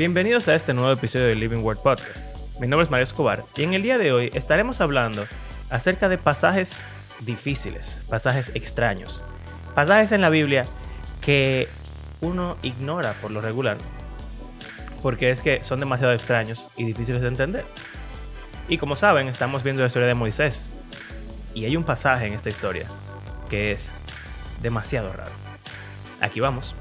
Bienvenidos a este nuevo episodio de Living Word Podcast. Mi nombre es Mario Escobar y en el día de hoy estaremos hablando acerca de pasajes difíciles, pasajes extraños, pasajes en la Biblia que uno ignora por lo regular porque es que son demasiado extraños y difíciles de entender. Y como saben, estamos viendo la historia de Moisés y hay un pasaje en esta historia que es demasiado raro. Aquí vamos.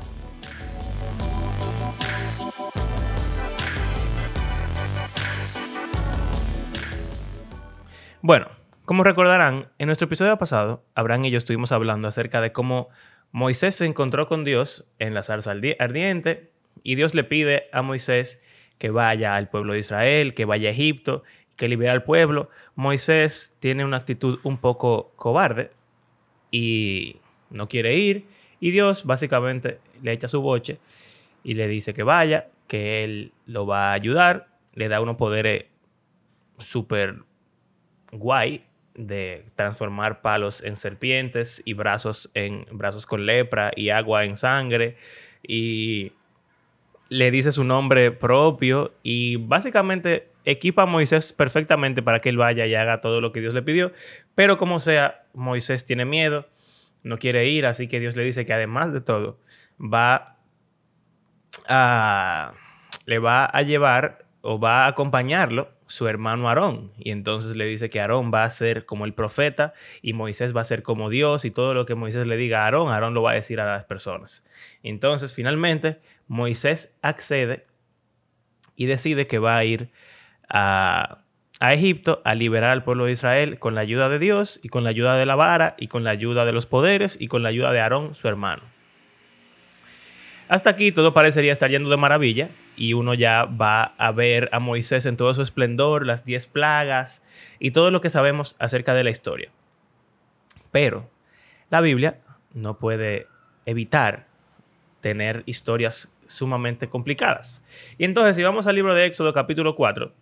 Bueno, como recordarán, en nuestro episodio pasado, Abraham y yo estuvimos hablando acerca de cómo Moisés se encontró con Dios en la zarza ardiente y Dios le pide a Moisés que vaya al pueblo de Israel, que vaya a Egipto, que libere al pueblo. Moisés tiene una actitud un poco cobarde y no quiere ir. Y Dios básicamente le echa su boche y le dice que vaya, que él lo va a ayudar, le da unos poderes súper guay de transformar palos en serpientes y brazos en brazos con lepra y agua en sangre. Y le dice su nombre propio y básicamente equipa a Moisés perfectamente para que él vaya y haga todo lo que Dios le pidió, pero como sea, Moisés tiene miedo, no quiere ir, así que Dios le dice que además de todo va a le va a llevar o va a acompañarlo su hermano Aarón. Y entonces le dice que Aarón va a ser como el profeta y Moisés va a ser como Dios y todo lo que Moisés le diga a Aarón, Aarón lo va a decir a las personas. Entonces finalmente Moisés accede y decide que va a ir a, a Egipto a liberar al pueblo de Israel con la ayuda de Dios y con la ayuda de la vara y con la ayuda de los poderes y con la ayuda de Aarón, su hermano. Hasta aquí todo parecería estar yendo de maravilla y uno ya va a ver a Moisés en todo su esplendor, las diez plagas y todo lo que sabemos acerca de la historia. Pero la Biblia no puede evitar tener historias sumamente complicadas. Y entonces si vamos al libro de Éxodo capítulo 4,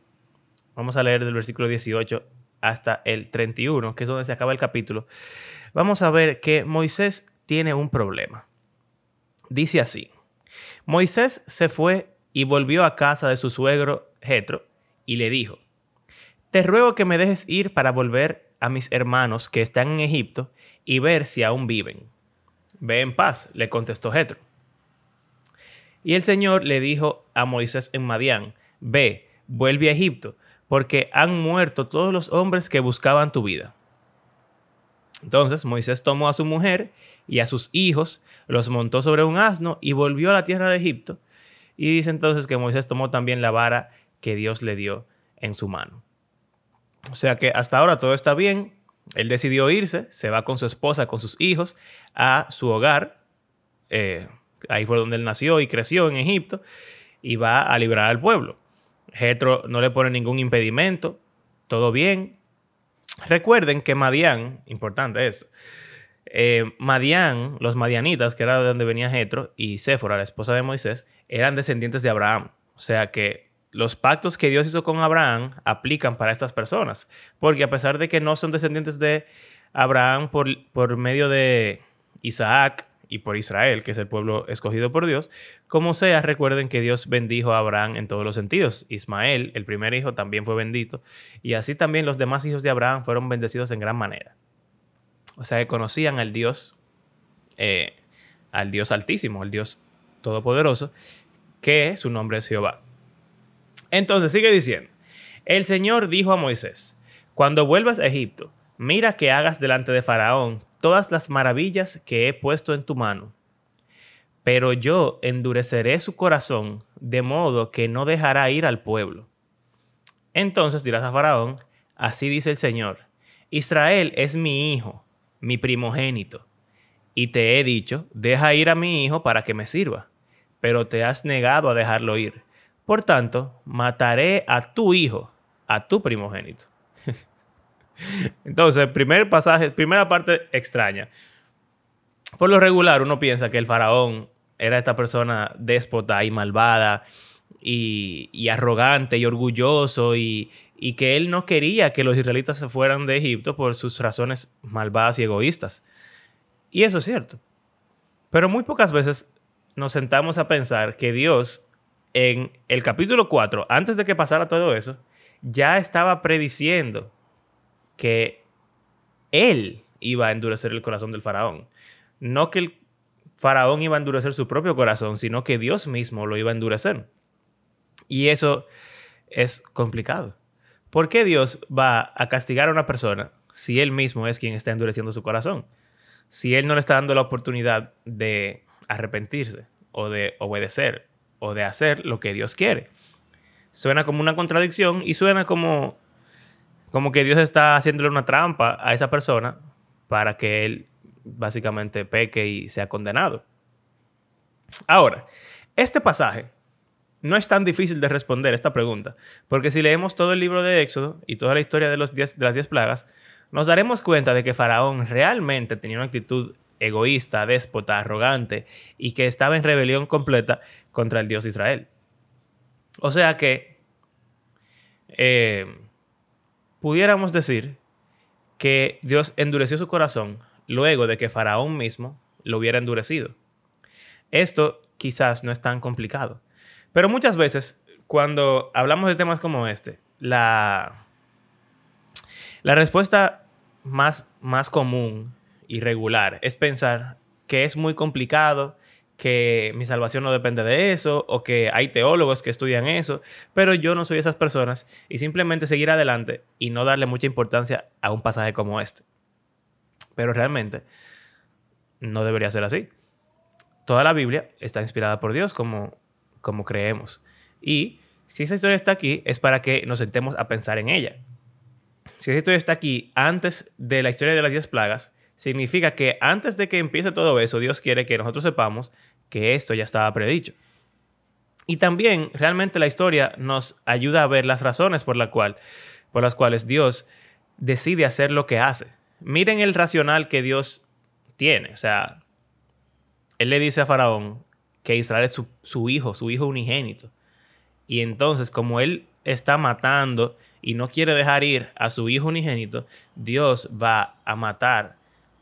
vamos a leer del versículo 18 hasta el 31, que es donde se acaba el capítulo, vamos a ver que Moisés tiene un problema. Dice así, Moisés se fue y volvió a casa de su suegro Jetro y le dijo: Te ruego que me dejes ir para volver a mis hermanos que están en Egipto y ver si aún viven. Ve en paz, le contestó Jetro. Y el Señor le dijo a Moisés en Madián: Ve, vuelve a Egipto, porque han muerto todos los hombres que buscaban tu vida. Entonces Moisés tomó a su mujer y a sus hijos, los montó sobre un asno y volvió a la tierra de Egipto. Y dice entonces que Moisés tomó también la vara que Dios le dio en su mano. O sea que hasta ahora todo está bien. Él decidió irse, se va con su esposa, con sus hijos, a su hogar. Eh, ahí fue donde él nació y creció en Egipto. Y va a librar al pueblo. Jetro no le pone ningún impedimento. Todo bien. Recuerden que Madián, importante eso, eh, Madián, los madianitas, que era de donde venía Jetro, y Séfora, la esposa de Moisés, eran descendientes de Abraham. O sea que los pactos que Dios hizo con Abraham aplican para estas personas. Porque a pesar de que no son descendientes de Abraham por, por medio de Isaac y por Israel, que es el pueblo escogido por Dios, como sea, recuerden que Dios bendijo a Abraham en todos los sentidos. Ismael, el primer hijo, también fue bendito. Y así también los demás hijos de Abraham fueron bendecidos en gran manera. O sea, que conocían al Dios, eh, al Dios altísimo, al Dios todopoderoso, que su nombre es Jehová. Entonces sigue diciendo, el Señor dijo a Moisés, cuando vuelvas a Egipto, mira que hagas delante de Faraón todas las maravillas que he puesto en tu mano. Pero yo endureceré su corazón de modo que no dejará ir al pueblo. Entonces dirás a Faraón, así dice el Señor, Israel es mi hijo, mi primogénito, y te he dicho, deja ir a mi hijo para que me sirva, pero te has negado a dejarlo ir. Por tanto, mataré a tu hijo, a tu primogénito. Entonces, primer pasaje, primera parte extraña. Por lo regular, uno piensa que el faraón era esta persona déspota y malvada y, arrogante y orgulloso y, y que él no quería que los israelitas se fueran de Egipto por sus razones malvadas y egoístas. Y eso es cierto. Pero muy pocas veces nos sentamos a pensar que Dios en el capítulo 4, antes de que pasara todo eso, ya estaba prediciendo que él iba a endurecer el corazón del faraón. No que el faraón iba a endurecer su propio corazón, sino que Dios mismo lo iba a endurecer. Y eso es complicado. ¿Por qué Dios va a castigar a una persona si él mismo es quien está endureciendo su corazón? Si él no le está dando la oportunidad de arrepentirse o de obedecer o de hacer lo que Dios quiere. Suena como una contradicción y suena como, como que Dios está haciéndole una trampa a esa persona para que él básicamente peque y sea condenado. Ahora, este pasaje no es tan difícil de responder esta pregunta, porque si leemos todo el libro de Éxodo y toda la historia de, las diez plagas, nos daremos cuenta de que Faraón realmente tenía una actitud egoísta, déspota, arrogante y que estaba en rebelión completa contra el Dios de Israel. O sea que eh, pudiéramos decir que Dios endureció su corazón luego de que Faraón mismo lo hubiera endurecido. Esto quizás no es tan complicado, pero muchas veces cuando hablamos de temas como este, la, la respuesta más, más común y regular es pensar que es muy complicado, que mi salvación no depende de eso, o que hay teólogos que estudian eso, pero yo no soy esas personas y simplemente seguir adelante y no darle mucha importancia a un pasaje como este. Pero realmente no debería ser así. Toda la Biblia está inspirada por Dios como, como creemos. Y si esa historia está aquí es para que nos sentemos a pensar en ella. Si esa historia está aquí antes de la historia de las diez plagas, significa que antes de que empiece todo eso, Dios quiere que nosotros sepamos que esto ya estaba predicho. Y también realmente la historia nos ayuda a ver las razones por, la cual, por las cuales Dios decide hacer lo que hace. Miren el racional que Dios tiene. O sea, Él le dice a Faraón que Israel es su, su hijo, su hijo unigénito. Y entonces, como Él está matando y no quiere dejar ir a su hijo unigénito, Dios va a matar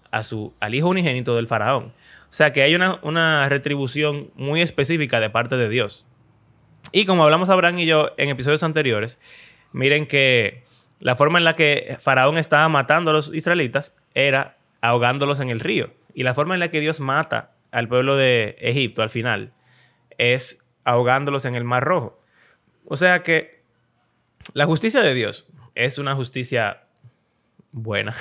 a su, al hijo unigénito del faraón. O sea que hay una, una retribución muy específica de parte de Dios. Y como hablamos Abraham y yo en episodios anteriores, miren que la forma en la que Faraón estaba matando a los israelitas era ahogándolos en el río. Y la forma en la que Dios mata al pueblo de Egipto al final es ahogándolos en el Mar Rojo. O sea que la justicia de Dios es una justicia buena.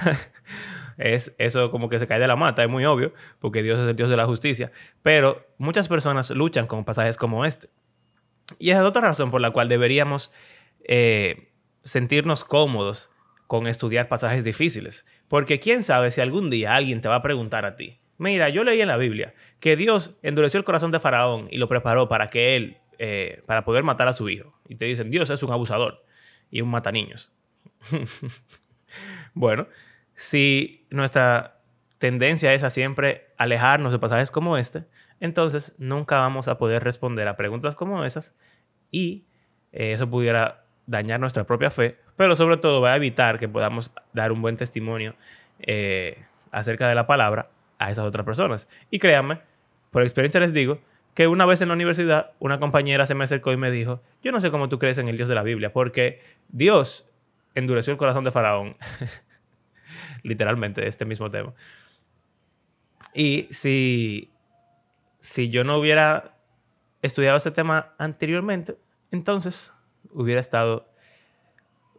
es eso como que se cae de la mata, es muy obvio, porque Dios es el Dios de la justicia. Pero muchas personas luchan con pasajes como este. Y es otra razón por la cual deberíamos eh, sentirnos cómodos con estudiar pasajes difíciles. Porque quién sabe si algún día alguien te va a preguntar a ti, mira, yo leí en la Biblia que Dios endureció el corazón de Faraón y lo preparó para que él, eh, para poder matar a su hijo. Y te dicen, Dios es un abusador y un mataniños. bueno, si nuestra tendencia es a siempre alejarnos de pasajes como este, entonces nunca vamos a poder responder a preguntas como esas y eh, eso pudiera dañar nuestra propia fe, pero sobre todo va a evitar que podamos dar un buen testimonio eh, acerca de la palabra a esas otras personas. Y créanme, por experiencia les digo, que una vez en la universidad una compañera se me acercó y me dijo, yo no sé cómo tú crees en el Dios de la Biblia, porque Dios endureció el corazón de Faraón. literalmente, este mismo tema. Y si, si yo no hubiera estudiado ese tema anteriormente, entonces hubiera estado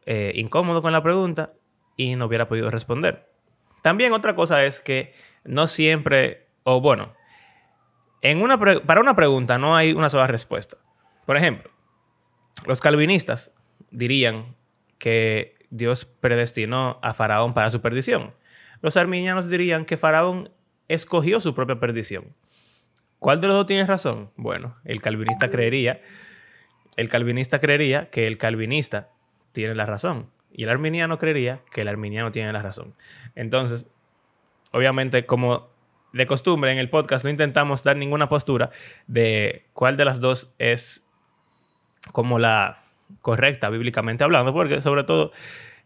eh, incómodo con la pregunta y no hubiera podido responder. También otra cosa es que no siempre, o bueno, en una para una pregunta no hay una sola respuesta. Por ejemplo, los calvinistas dirían que Dios predestinó a Faraón para su perdición. Los arminianos dirían que Faraón escogió su propia perdición. ¿Cuál de los dos tiene razón? Bueno, el calvinista creería, el calvinista creería que el calvinista tiene la razón y el arminiano creería que el arminiano tiene la razón. Entonces, obviamente, como de costumbre en el podcast no intentamos dar ninguna postura de cuál de las dos es como la correcta bíblicamente hablando, porque sobre todo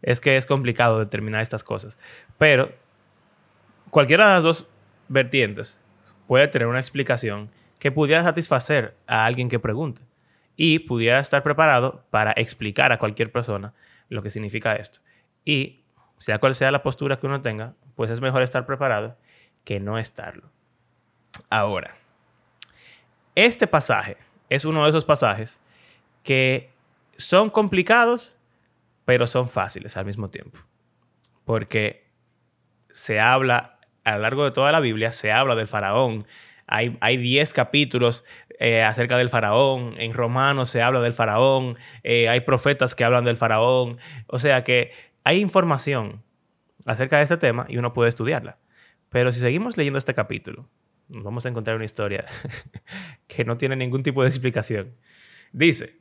es que es complicado determinar estas cosas. Pero cualquiera de las dos vertientes puede tener una explicación que pudiera satisfacer a alguien que pregunte. y pudiera estar preparado para explicar a cualquier persona lo que significa esto. Y sea cual sea la postura que uno tenga, pues es mejor estar preparado que no estarlo. Ahora, este pasaje es uno de esos pasajes que son complicados, pero son fáciles al mismo tiempo. Porque se habla, a lo largo de toda la Biblia, se habla del faraón. Hay 10 capítulos eh, acerca del faraón. En Romanos se habla del faraón. Eh, hay profetas que hablan del faraón. O sea que hay información acerca de este tema y uno puede estudiarla. Pero si seguimos leyendo este capítulo, vamos a encontrar una historia que no tiene ningún tipo de explicación. Dice,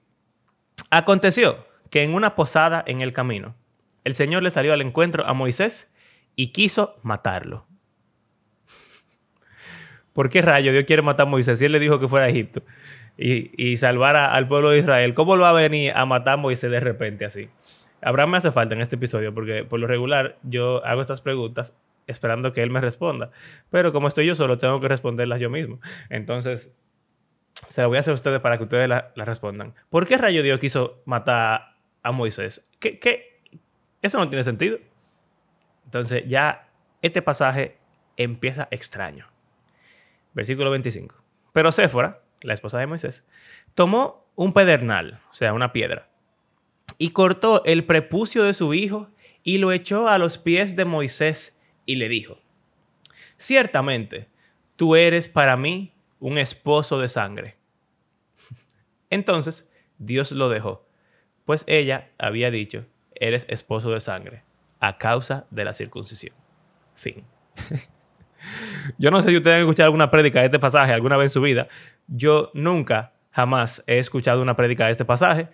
aconteció que en una posada en el camino, el Señor le salió al encuentro a Moisés y quiso matarlo. ¿Por qué rayo Dios quiere matar a Moisés si él le dijo que fuera a Egipto y, y salvar al pueblo de Israel? ¿Cómo lo va a venir a matar a Moisés de repente así? Abraham me hace falta en este episodio porque por lo regular yo hago estas preguntas esperando que él me responda. Pero como estoy yo solo, tengo que responderlas yo mismo. Entonces, se las voy a hacer a ustedes para que ustedes las la respondan. ¿Por qué rayo Dios quiso matar a Moisés? ¿Qué, ¿Qué? Eso no tiene sentido. Entonces, ya este pasaje empieza extraño. Versículo 25. Pero Séfora, la esposa de Moisés, tomó un pedernal, o sea, una piedra, y cortó el prepucio de su hijo y lo echó a los pies de Moisés y le dijo, ciertamente, tú eres para mí un esposo de sangre. Entonces Dios lo dejó, pues ella había dicho, eres esposo de sangre, a causa de la circuncisión. Fin. Yo no sé si ustedes han escuchado alguna prédica de este pasaje alguna vez en su vida. Yo nunca, jamás he escuchado una prédica de este pasaje.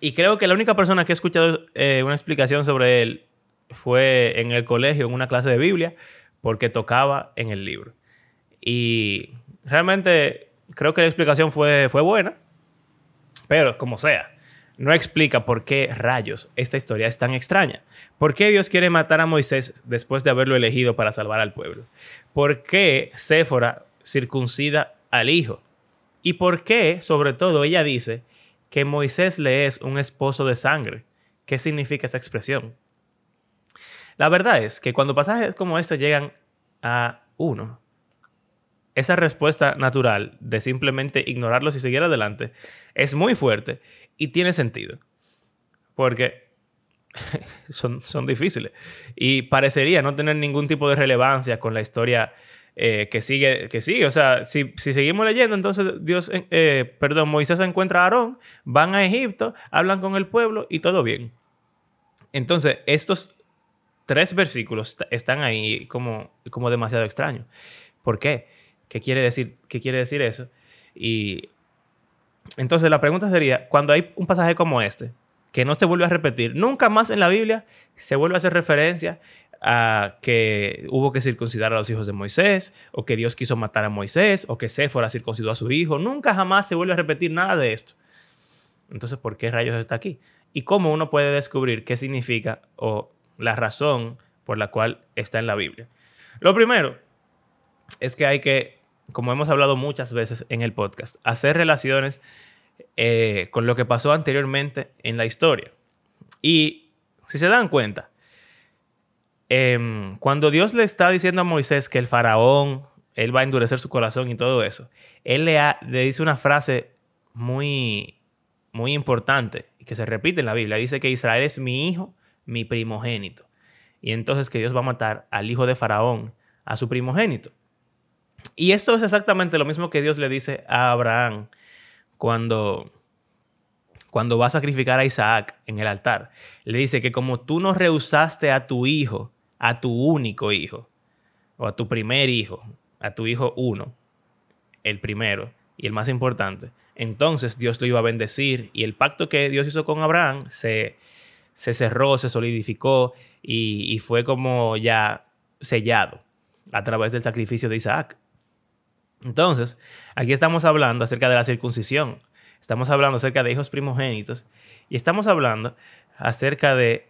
Y creo que la única persona que ha escuchado eh, una explicación sobre él fue en el colegio, en una clase de Biblia, porque tocaba en el libro. Y realmente creo que la explicación fue, fue buena, pero como sea, no explica por qué rayos esta historia es tan extraña. ¿Por qué Dios quiere matar a Moisés después de haberlo elegido para salvar al pueblo? ¿Por qué Séfora circuncida al hijo? ¿Y por qué, sobre todo, ella dice que Moisés le es un esposo de sangre? ¿Qué significa esa expresión? La verdad es que cuando pasajes como este llegan a uno, esa respuesta natural de simplemente ignorarlos y seguir adelante es muy fuerte y tiene sentido. Porque son, son difíciles. Y parecería no tener ningún tipo de relevancia con la historia eh, que sigue, que sigue. O sea, si, seguimos leyendo, entonces Dios, eh, perdón, Moisés encuentra a Aarón, van a Egipto, hablan con el pueblo y todo bien. Entonces, estos tres versículos están ahí como, como demasiado extraños. ¿Por qué? ¿Qué quiere decir, qué quiere decir eso? Y entonces la pregunta sería, cuando hay un pasaje como este, que no se vuelve a repetir, nunca más en la Biblia se vuelve a hacer referencia que hubo que circuncidar a los hijos de Moisés, o que Dios quiso matar a Moisés, o que Séfora circuncidó a su hijo. Nunca jamás se vuelve a repetir nada de esto. Entonces, ¿por qué rayos está aquí? ¿Y cómo uno puede descubrir qué significa o la razón por la cual está en la Biblia. Lo primero es que hay que, como hemos hablado muchas veces en el podcast, hacer relaciones eh, con lo que pasó anteriormente en la historia. Y si se dan cuenta, em, cuando Dios le está diciendo a Moisés que el faraón, él va a endurecer su corazón y todo eso, él le, le dice una frase muy, muy importante que se repite en la Biblia. Dice que Israel es mi hijo mi primogénito. Y entonces que Dios va a matar al hijo de Faraón, a su primogénito. Y esto es exactamente lo mismo que Dios le dice a Abraham cuando, cuando va a sacrificar a Isaac en el altar. Le dice que como tú no rehusaste a tu hijo, a tu único hijo, o a tu primer hijo, a tu hijo uno, el primero y el más importante, entonces Dios lo iba a bendecir y el pacto que Dios hizo con Abraham se, se cerró, se solidificó y, fue como ya sellado a través del sacrificio de Isaac. Entonces, aquí estamos hablando acerca de la circuncisión, estamos hablando acerca de hijos primogénitos y estamos hablando acerca de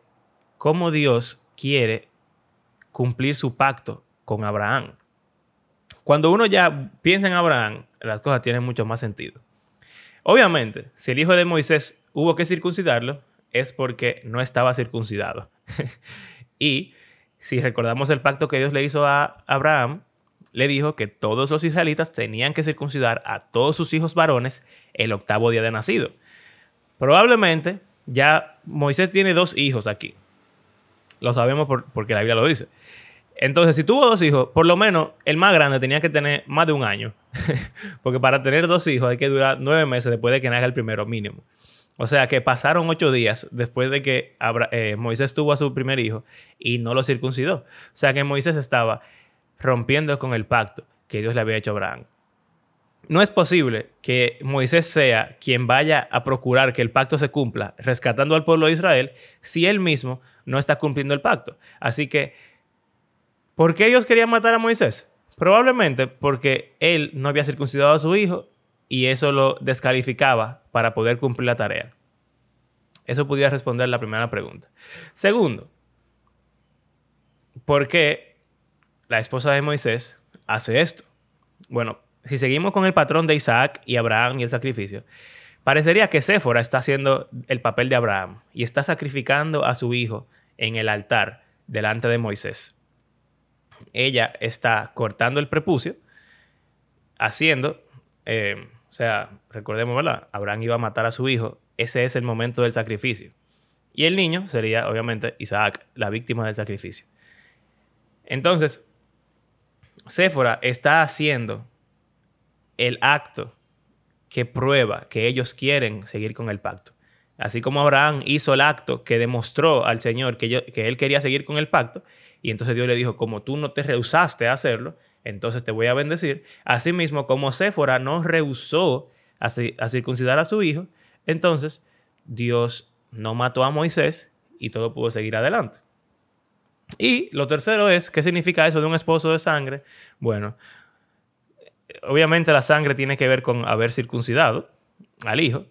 cómo Dios quiere cumplir su pacto con Abraham. Cuando uno ya piensa en Abraham, las cosas tienen mucho más sentido. Obviamente, si el hijo de Moisés hubo que circuncidarlo, es porque no estaba circuncidado. y si recordamos el pacto que Dios le hizo a Abraham, le dijo que todos los israelitas tenían que circuncidar a todos sus hijos varones el octavo día de nacido. Probablemente ya Moisés tiene dos hijos aquí. Lo sabemos porque la Biblia lo dice. Entonces, si tuvo dos hijos, por lo menos el más grande tenía que tener más de un año. porque para tener dos hijos hay que durar nueve meses después de que naga el primero mínimo. O sea que pasaron ocho días después de que eh, Moisés tuvo a su primer hijo y no lo circuncidó. O sea que Moisés estaba rompiendo con el pacto que Dios le había hecho a Abraham. No es posible que Moisés sea quien vaya a procurar que el pacto se cumpla, rescatando al pueblo de Israel, si él mismo no está cumpliendo el pacto. Así que, ¿por qué ellos querían matar a Moisés? Probablemente porque él no había circuncidado a su hijo y eso lo descalificaba para poder cumplir la tarea. Eso podía responder la primera pregunta. Segundo, ¿por qué la esposa de Moisés hace esto? Bueno, si seguimos con el patrón de Isaac y Abraham y el sacrificio, parecería que Séfora está haciendo el papel de Abraham y está sacrificando a su hijo en el altar delante de Moisés. Ella está cortando el prepucio, haciendo, eh, o sea, recordemos, ¿verdad? Abraham iba a matar a su hijo, ese es el momento del sacrificio. Y el niño sería, obviamente, Isaac, la víctima del sacrificio. Entonces, Séfora está haciendo el acto que prueba que ellos quieren seguir con el pacto. Así como Abraham hizo el acto que demostró al Señor que, que él quería seguir con el pacto, y entonces Dios le dijo, como tú no te rehusaste a hacerlo, entonces te voy a bendecir. Asimismo, como Séfora no rehusó a circuncidar a su hijo, entonces Dios no mató a Moisés y todo pudo seguir adelante. Y lo tercero es, ¿qué significa eso de un esposo de sangre? Bueno, obviamente la sangre tiene que ver con haber circuncidado al hijo,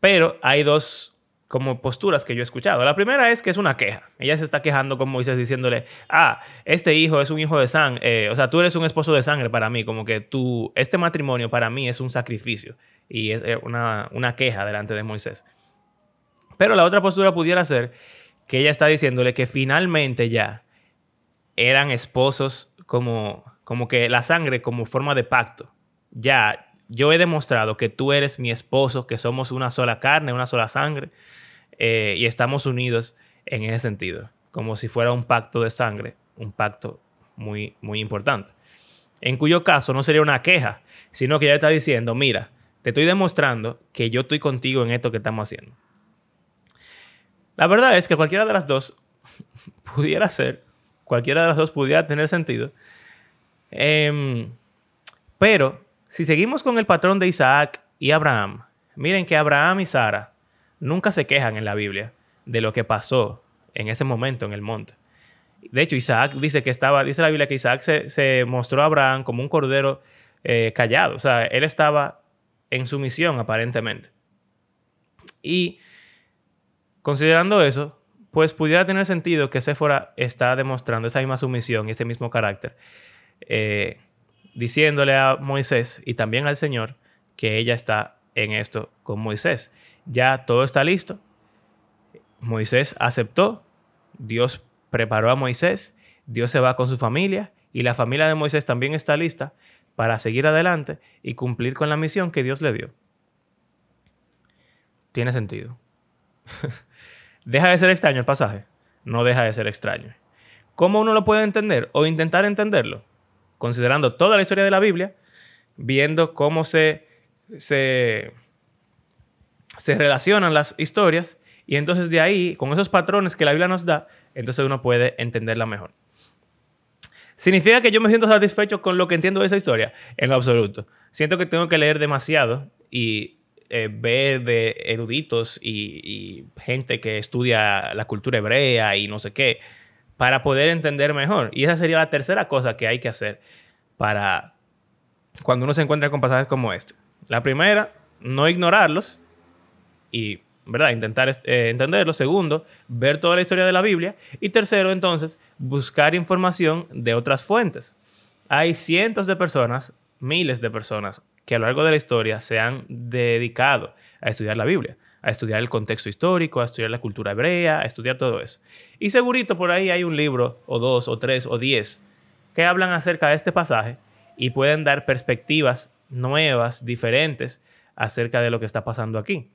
pero hay dos como posturas que yo he escuchado. La primera es que es una queja. Ella se está quejando con Moisés diciéndole, ah, este hijo es un hijo de sangre, eh, o sea, tú eres un esposo de sangre para mí, como que tú, este matrimonio para mí es un sacrificio y es eh, una, una queja delante de Moisés. Pero la otra postura pudiera ser que ella está diciéndole que finalmente ya eran esposos como como que la sangre como forma de pacto. Ya, yo he demostrado que tú eres mi esposo, que somos una sola carne, una sola sangre, eh, y estamos unidos en ese sentido, como si fuera un pacto de sangre, un pacto muy, muy importante. En cuyo caso no sería una queja, sino que ella está diciendo, mira, te estoy demostrando que yo estoy contigo en esto que estamos haciendo. La verdad es que cualquiera de las dos pudiera ser, cualquiera de las dos pudiera tener sentido, Em, pero si seguimos con el patrón de Isaac y Abraham, miren que Abraham y Sara nunca se quejan en la Biblia de lo que pasó en ese momento en el monte. De hecho, Isaac dice que estaba, dice la Biblia que Isaac se, mostró a Abraham como un cordero eh, callado. O sea, él estaba en su misión aparentemente. Y considerando eso, pues pudiera tener sentido que Séfora está demostrando esa misma sumisión y ese mismo carácter eh, diciéndole a Moisés y también al Señor que ella está en esto con Moisés. Ya todo está listo. Moisés aceptó, Dios preparó a Moisés, Dios se va con su familia y la familia de Moisés también está lista para seguir adelante y cumplir con la misión que Dios le dio. Tiene sentido. ¿Deja de ser extraño el pasaje? No deja de ser extraño. ¿Cómo uno lo puede entender o intentar entenderlo? Considerando toda la historia de la Biblia, viendo cómo se, se, se relacionan las historias y entonces de ahí, con esos patrones que la Biblia nos da, entonces uno puede entenderla mejor. ¿Significa que yo me siento satisfecho con lo que entiendo de esa historia? En lo absoluto. Siento que tengo que leer demasiado y eh, ver de eruditos y, y, gente que estudia la cultura hebrea y no sé qué, para poder entender mejor. Y esa sería la tercera cosa que hay que hacer para cuando uno se encuentra con pasajes como este. La primera, no ignorarlos y ¿verdad? intentar eh, entenderlos. Segundo, ver toda la historia de la Biblia. Y tercero, entonces, buscar información de otras fuentes. Hay cientos de personas, miles de personas que a lo largo de la historia se han dedicado a estudiar la Biblia, a estudiar el contexto histórico, a estudiar la cultura hebrea, a estudiar todo eso. Y segurito por ahí hay un libro, o dos, o tres, o diez, que hablan acerca de este pasaje y pueden dar perspectivas nuevas, diferentes, acerca de lo que está pasando aquí.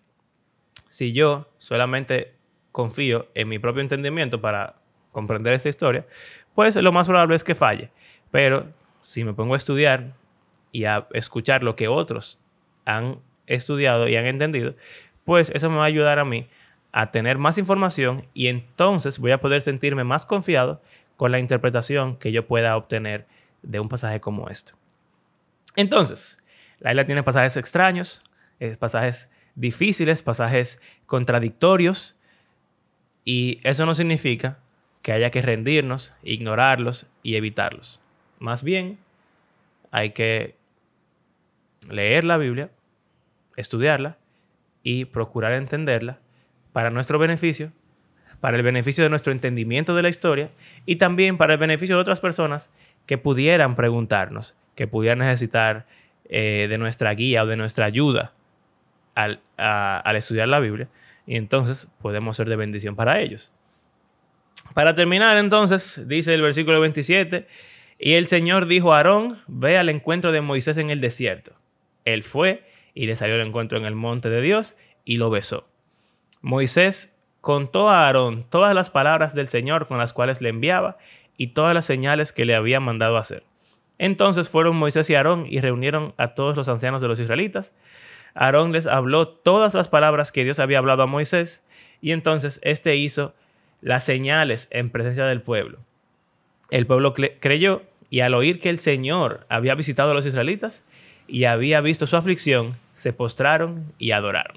Si yo solamente confío en mi propio entendimiento para comprender esta historia, pues lo más probable es que falle. Pero si me pongo a estudiar y a escuchar lo que otros han estudiado y han entendido, pues eso me va a ayudar a mí a tener más información y entonces voy a poder sentirme más confiado con la interpretación que yo pueda obtener de un pasaje como este. Entonces, la isla tiene pasajes extraños, eh, pasajes difíciles, pasajes contradictorios, y eso no significa que haya que rendirnos, ignorarlos y evitarlos. Más bien, hay que leer la Biblia, estudiarla y procurar entenderla para nuestro beneficio, para el beneficio de nuestro entendimiento de la historia y también para el beneficio de otras personas que pudieran preguntarnos, que pudieran necesitar eh, de nuestra guía o de nuestra ayuda al, al estudiar la Biblia y entonces podemos ser de bendición para ellos. Para terminar entonces, dice el versículo 27, y el Señor dijo a Aarón, ve al encuentro de Moisés en el desierto. Él fue y le salió al encuentro en el monte de Dios y lo besó. Moisés contó a Aarón todas las palabras del Señor con las cuales le enviaba y todas las señales que le había mandado hacer. Entonces fueron Moisés y Aarón y reunieron a todos los ancianos de los israelitas. Aarón les habló todas las palabras que Dios había hablado a Moisés y entonces éste hizo las señales en presencia del pueblo. El pueblo creyó y al oír que el Señor había visitado a los israelitas y había visto su aflicción, se postraron y adoraron.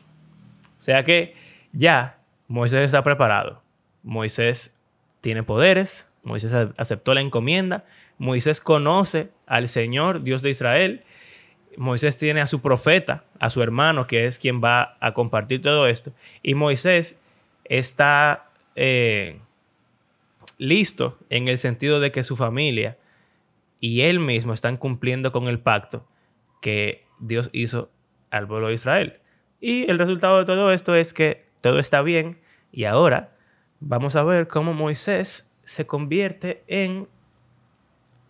O sea que ya Moisés está preparado. Moisés tiene poderes, Moisés aceptó la encomienda, Moisés conoce al Señor, Dios de Israel. Moisés tiene a su profeta, a su hermano, que es quien va a compartir todo esto. Y Moisés está eh, listo en el sentido de que su familia y él mismo están cumpliendo con el pacto que Dios hizo al pueblo de Israel. Y el resultado de todo esto es que todo está bien y ahora vamos a ver cómo Moisés se convierte en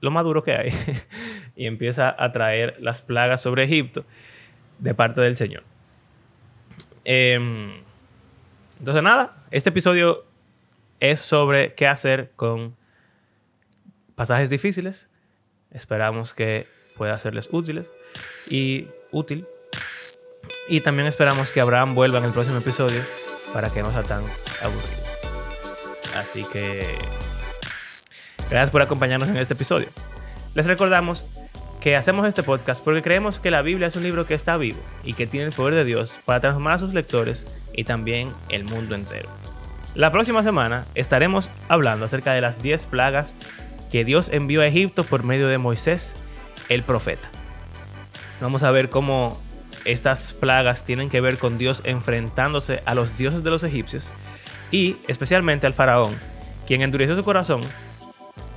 lo más duro que hay y empieza a traer las plagas sobre Egipto de parte del Señor. Em, entonces nada, este episodio es sobre qué hacer con pasajes difíciles. Esperamos que pueda serles útiles y útil. Y también esperamos que Abraham vuelva en el próximo episodio para que no sea tan aburrido. Así que gracias por acompañarnos en este episodio. Les recordamos que hacemos este podcast porque creemos que la Biblia es un libro que está vivo y que tiene el poder de Dios para transformar a sus lectores y también el mundo entero. La próxima semana estaremos hablando acerca de las 10 plagas que Dios envió a Egipto por medio de Moisés, el profeta. Vamos a ver cómo estas plagas tienen que ver con Dios enfrentándose a los dioses de los egipcios y especialmente al faraón, quien endureció su corazón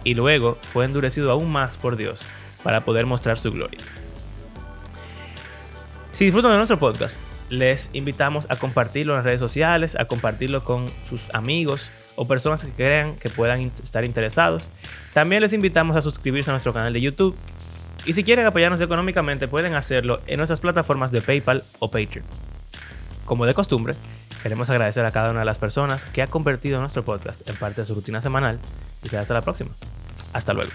y luego fue endurecido aún más por Dios para poder mostrar su gloria. Si disfrutan de nuestro podcast, les invitamos a compartirlo en las redes sociales, a compartirlo con sus amigos o personas que crean que puedan estar interesados. También les invitamos a suscribirse a nuestro canal de YouTube. Y si quieren apoyarnos económicamente, pueden hacerlo en nuestras plataformas de PayPal o Patreon. Como de costumbre, queremos agradecer a cada una de las personas que ha convertido nuestro podcast en parte de su rutina semanal y será hasta la próxima. Hasta luego.